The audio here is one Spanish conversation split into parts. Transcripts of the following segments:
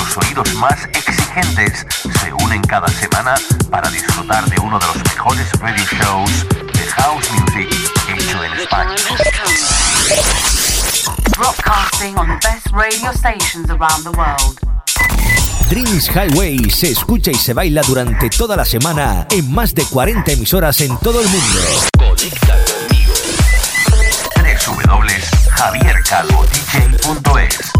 los oídos más exigentes se unen cada semana para disfrutar de uno de los mejores radio shows de house music hecho en The España. broadcasting on the best radio stations around the world. Dreams Highway se escucha y se baila durante toda la semana en más de 40 emisoras en todo el mundo. Conecta conmigo. www.javiercalvodj.es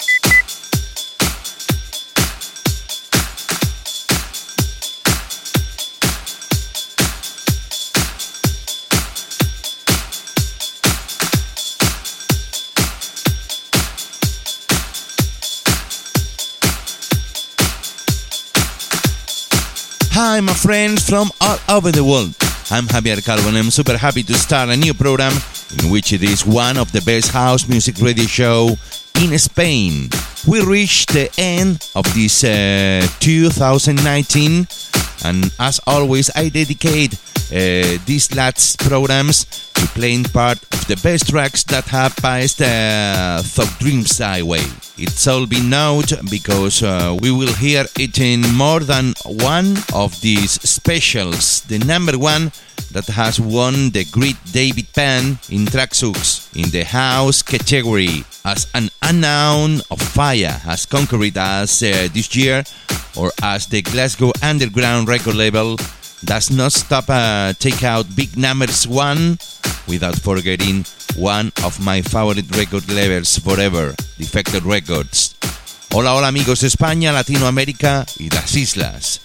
Hi, my friends from all over the world. I'm Javier Calvo and I'm super happy to start a new program in which it is one of the best house music radio show in Spain. We reached the end of this uh, 2019 and as always I dedicate uh, these last programs to playing part of the best tracks that have passed uh, through Dreams Highway. It's all been noted because uh, we will hear it in more than one of these specials. The number one that has won the Great David Penn in Traxux in the house category as an unknown of fire has conquered us uh, this year or as the Glasgow Underground record label does not stop uh, take out big numbers one without forgetting one of my favorite record labels forever, Defected Records. Hola, hola amigos de España, Latinoamérica y las islas.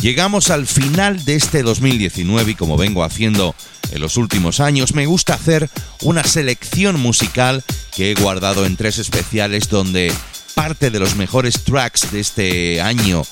Llegamos al final de este 2019 y como vengo haciendo en los últimos años, me gusta hacer una selección musical que he guardado en tres especiales donde parte de los mejores tracks de este año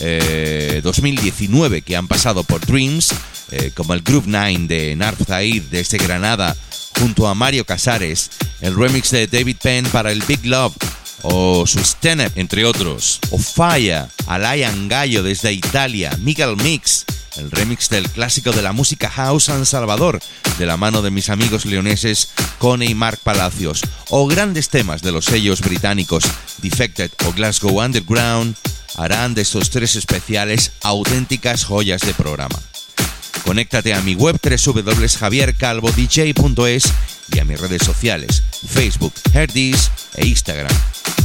eh, 2019 que han pasado por Dreams, eh, como el Group 9 de Narf Zaid desde Granada, junto a Mario Casares, el remix de David Penn para el Big Love, o su Stenep, entre otros, o Fire, Alain Gallo desde Italia, Miguel Mix, el remix del clásico de la música house San Salvador, de la mano de mis amigos leoneses Cone y Mark Palacios, o grandes temas de los sellos británicos Defected o Glasgow Underground, harán de estos tres especiales auténticas joyas de programa. Conéctate a mi web www.javiercalvodj.es y a mis redes sociales, Facebook, Herdis e Instagram.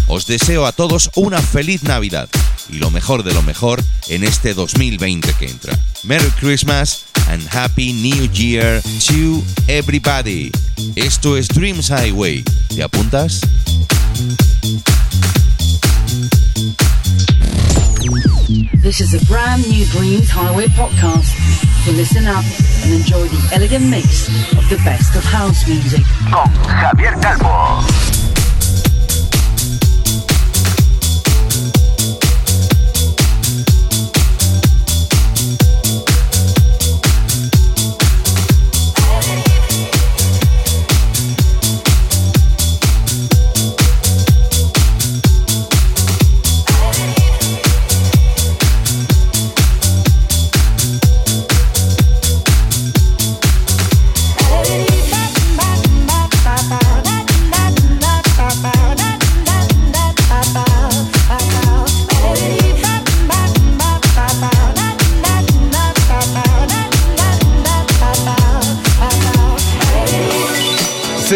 Os deseo a todos una feliz Navidad y lo mejor de lo mejor en este 2020 que entra. Merry Christmas and Happy New Year to everybody. Esto es Dreams Highway. ¿Te apuntas? This is a brand new Dreams Highway podcast. So listen up and enjoy the elegant mix of the best of house music. Con Javier Calvo.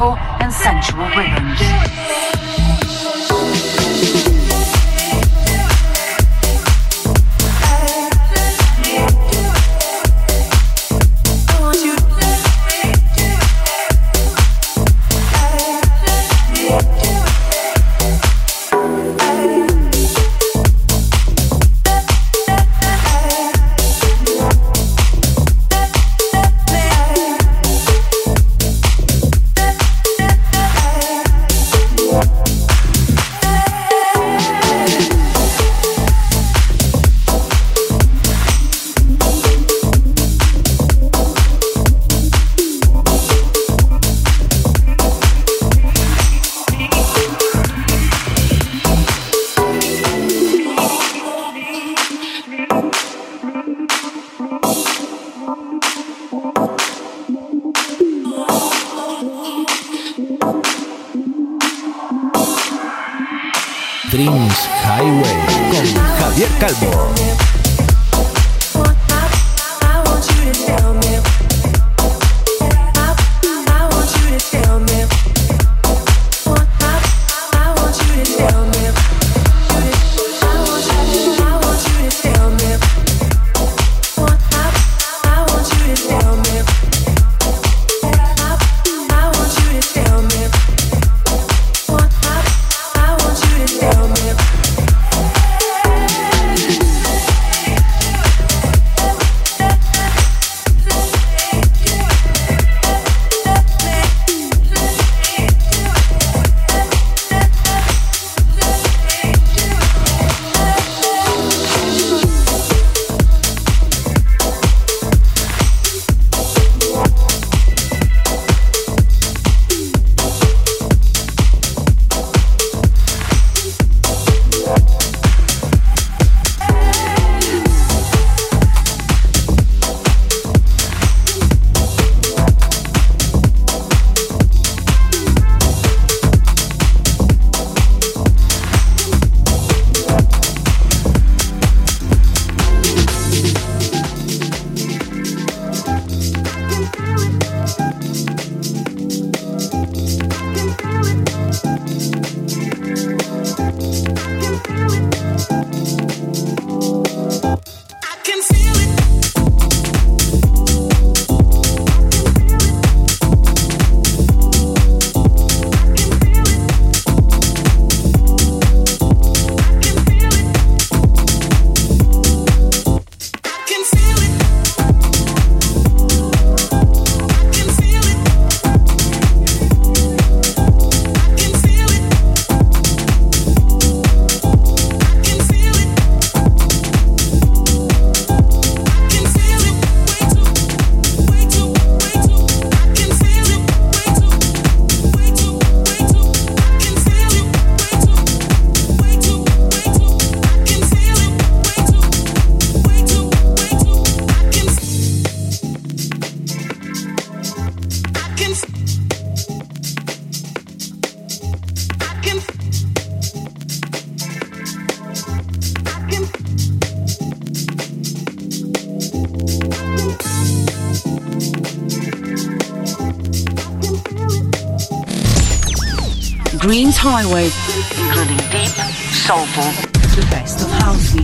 magical and sensual rhythms. Dreams Highway, including deep, soulful, the best of house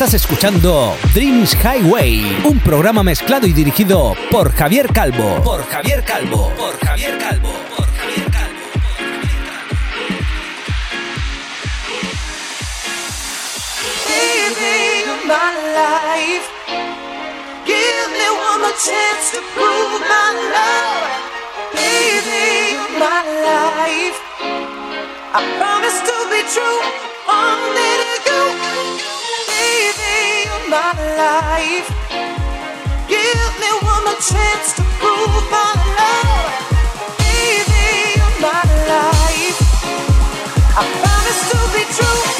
Estás escuchando Dreams Highway, un programa mezclado y dirigido por Javier Calvo. Por Javier Calvo. Por Javier Calvo. Por Javier Calvo. my life. Give me one more chance to prove my love. Baby, my life. I promise to be true. Only to life. Give me one more chance to prove my love. Baby, you're my life. I promise to be true.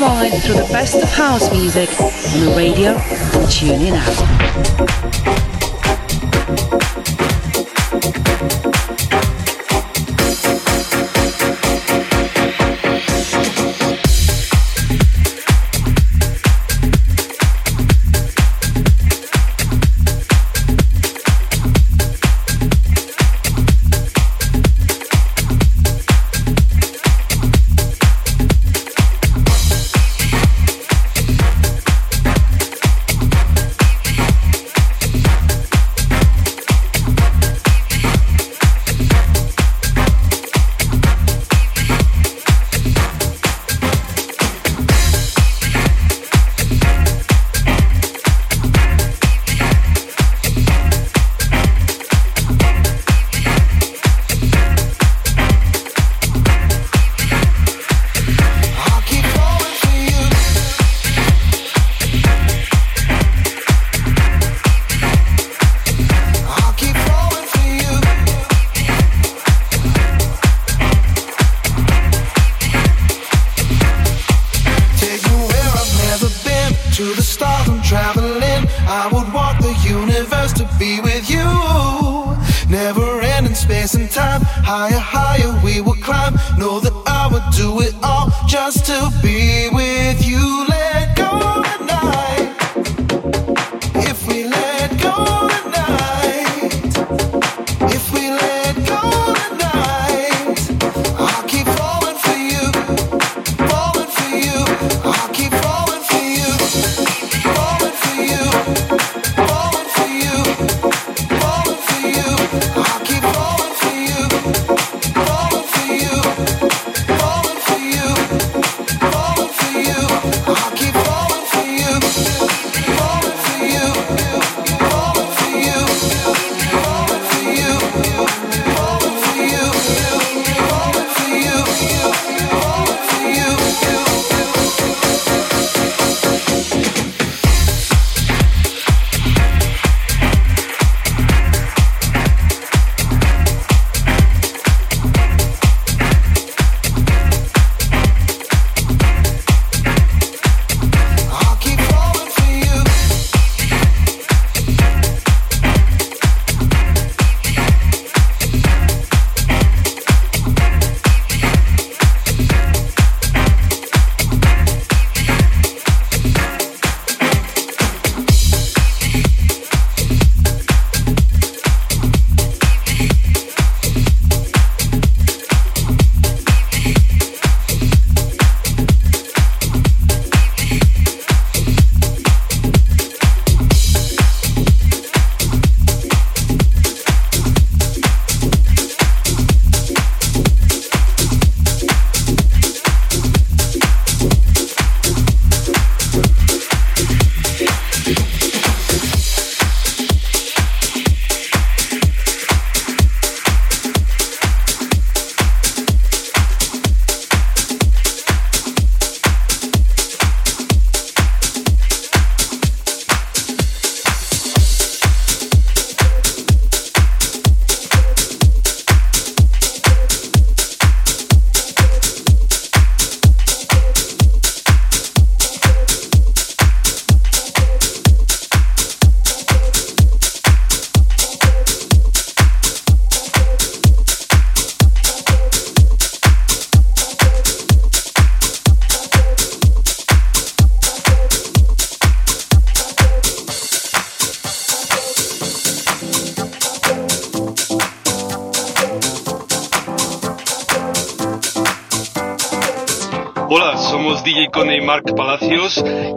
Ride through the best of house music on the radio. Tune in be with you.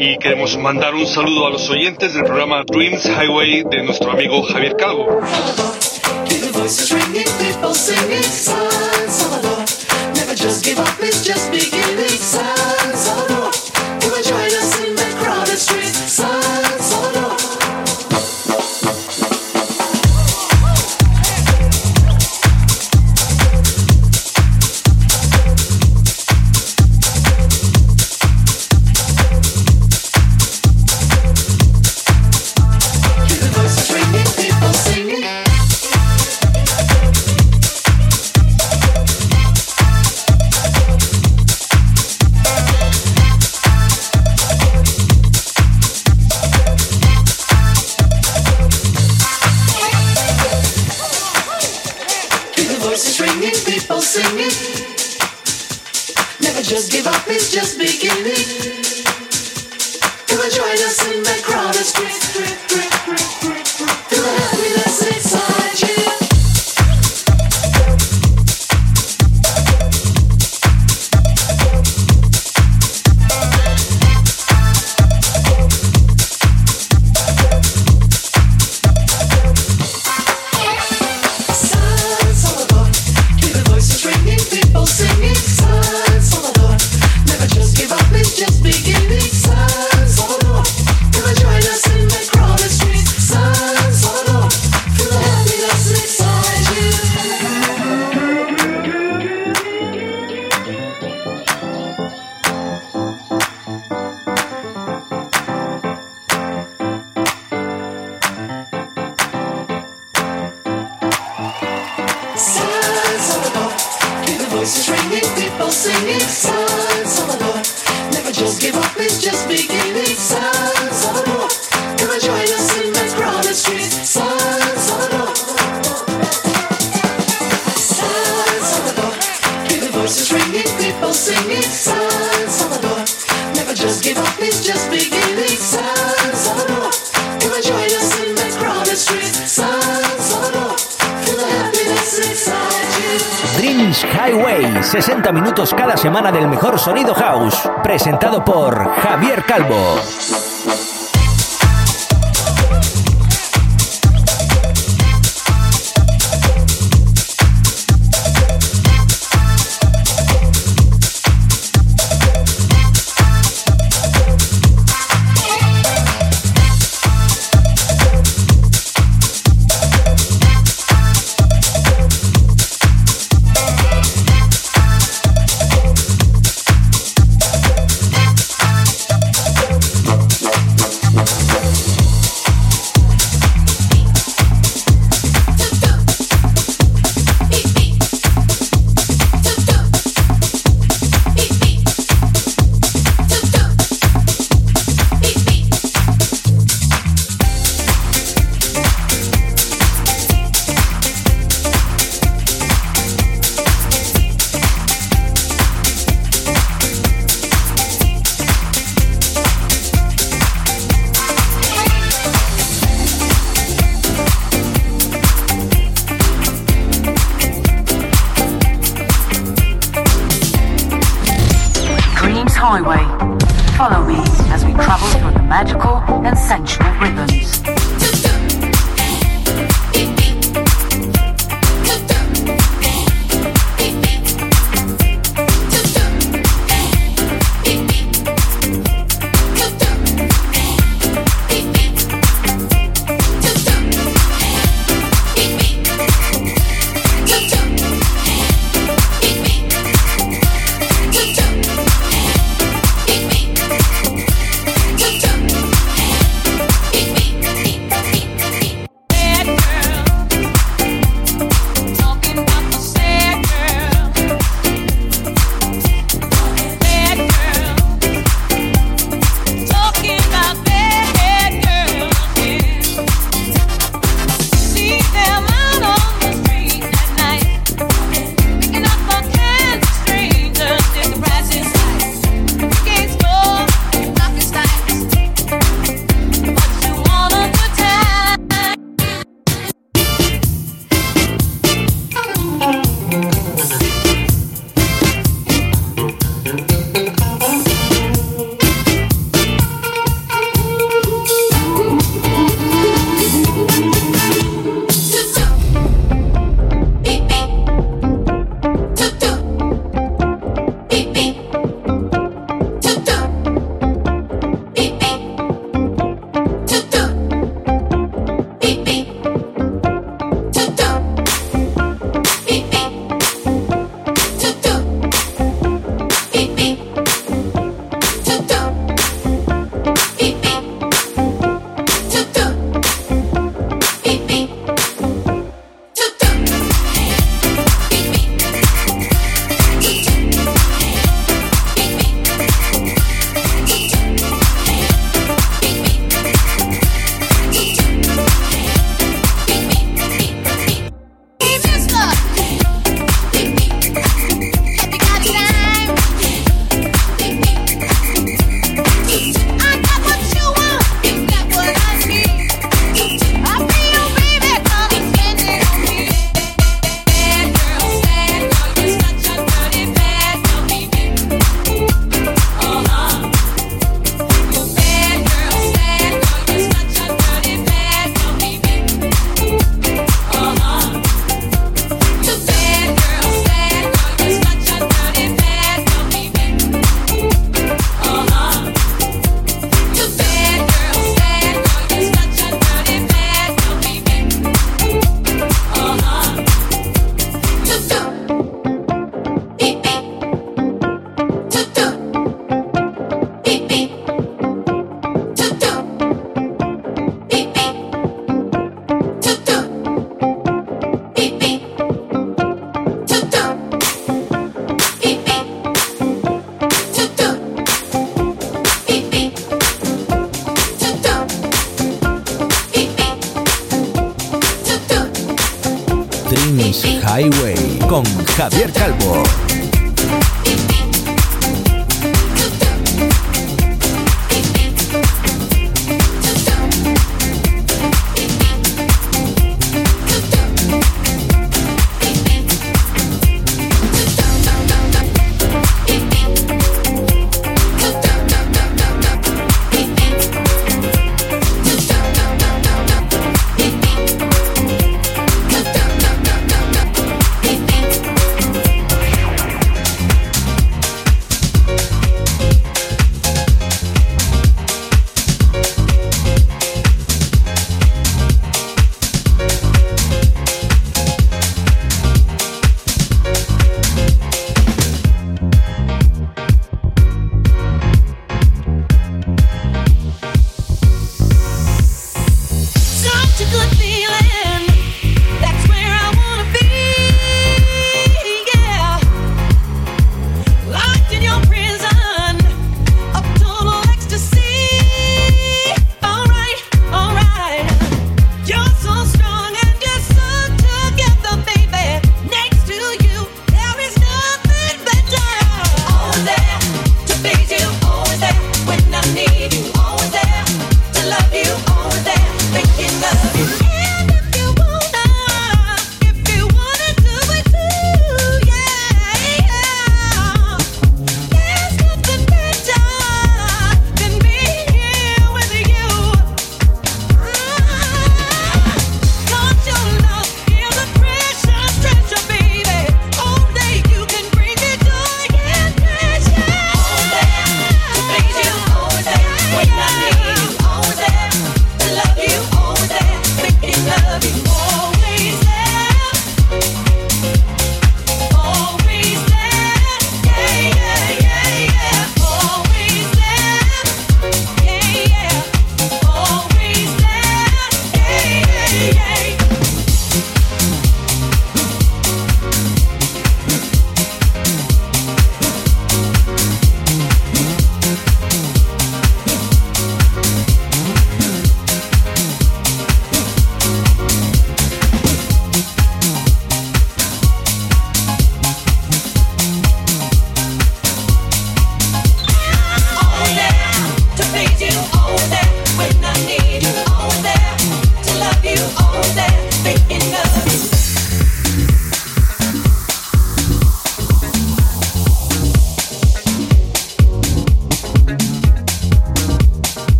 y queremos mandar un saludo a los oyentes del programa Dreams Highway de nuestro amigo Javier Calvo.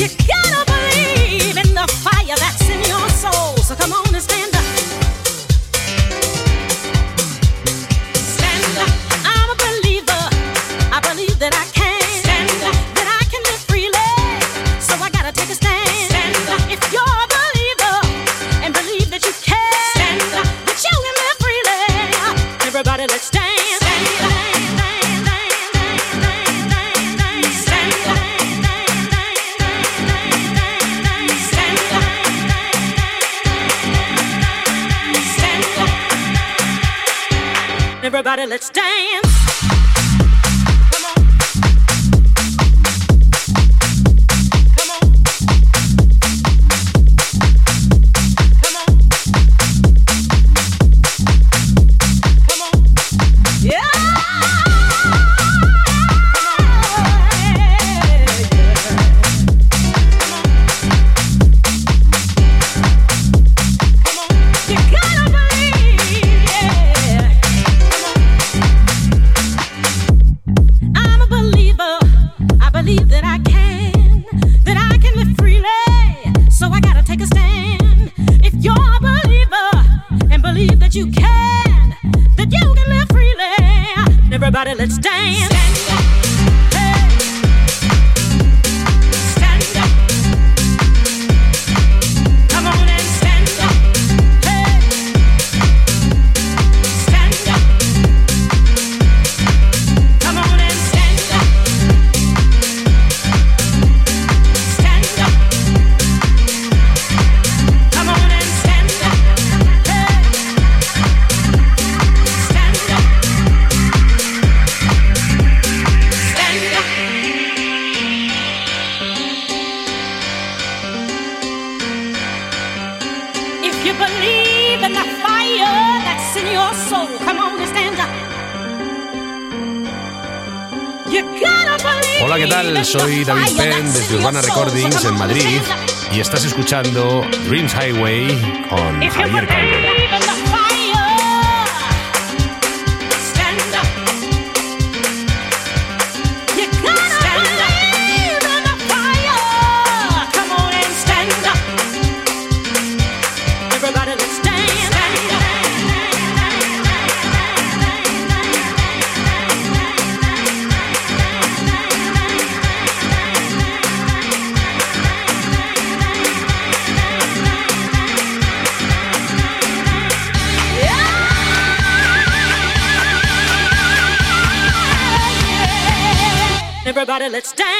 You let's dance. Soy David Penn desde Urbana Recordings en Madrid y estás escuchando Dreams Highway con Javier Calvo. Let's dance.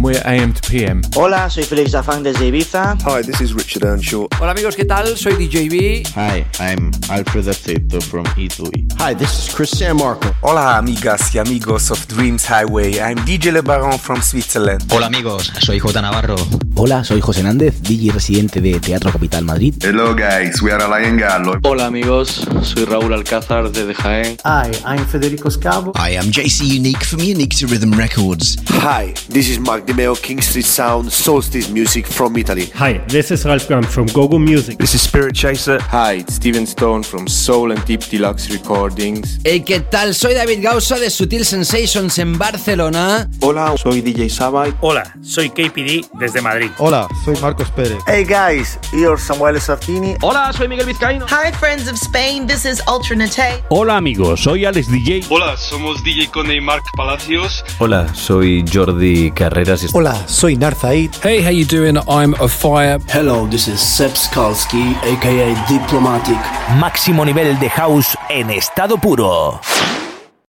And we're AM to PM. Hola, soy Felix Zafán desde Ibiza. Hi, this is Richard Earnshaw. Hola amigos, ¿qué tal? Soy DJB. Hi, I'm Alfred Aceto from Italy. Hi, this is Chris San Marco. Hola amigas y amigos of Dreams Highway. I'm DJ Le Baron from Switzerland. Hola amigos, soy J Navarro. Hola, soy José Nández, DJ residente de Teatro Capital Madrid. Hello guys, we are Alain Gallo. Hola amigos, soy Raúl Alcázar desde Jaén. Hi, I'm Federico Scavo. I am JC Unique from Unique to Rhythm Records. Hi, this is Mark Dimeo, King Street Sound, Solstice Music from Italy. Hi, this is Ralph Graham from Gogo Music. This is Spirit Chaser. Hi, it's Steven Stone from Soul and Deep Deluxe Recordings. Hey, ¿qué tal? Soy David Gausa de Sutil Sensations en Barcelona. Hola, soy DJ Sabai. Hola, soy KPD desde Madrid. Hola, soy Marcos Pérez. Hey guys, you're Samuel Sartini. Hola, soy Miguel Vizcaíno. Hi friends of Spain, this is Ultranate. Hola amigos, soy Alex DJ. Hola, somos DJ Cone y Mark Palacios. Hola, soy Jordi Carreras. Hola, soy Narzaid. Hey, how you doing? I'm a fire. Hello, this is Seb Skalski, aka Diplomatic. Máximo nivel de house en estado puro.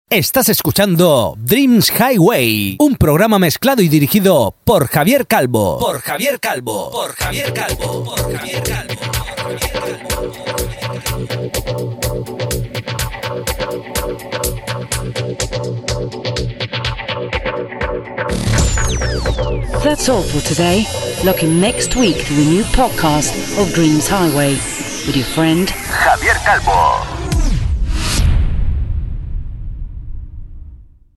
Estás escuchando Dreams Highway, un programa mezclado y dirigido por Javier Calvo. Por Javier Calvo. Por Javier Calvo. Por Javier Calvo. That's all for today. Look in next week to the new podcast of Dreams Highway with your friend Javier Calvo.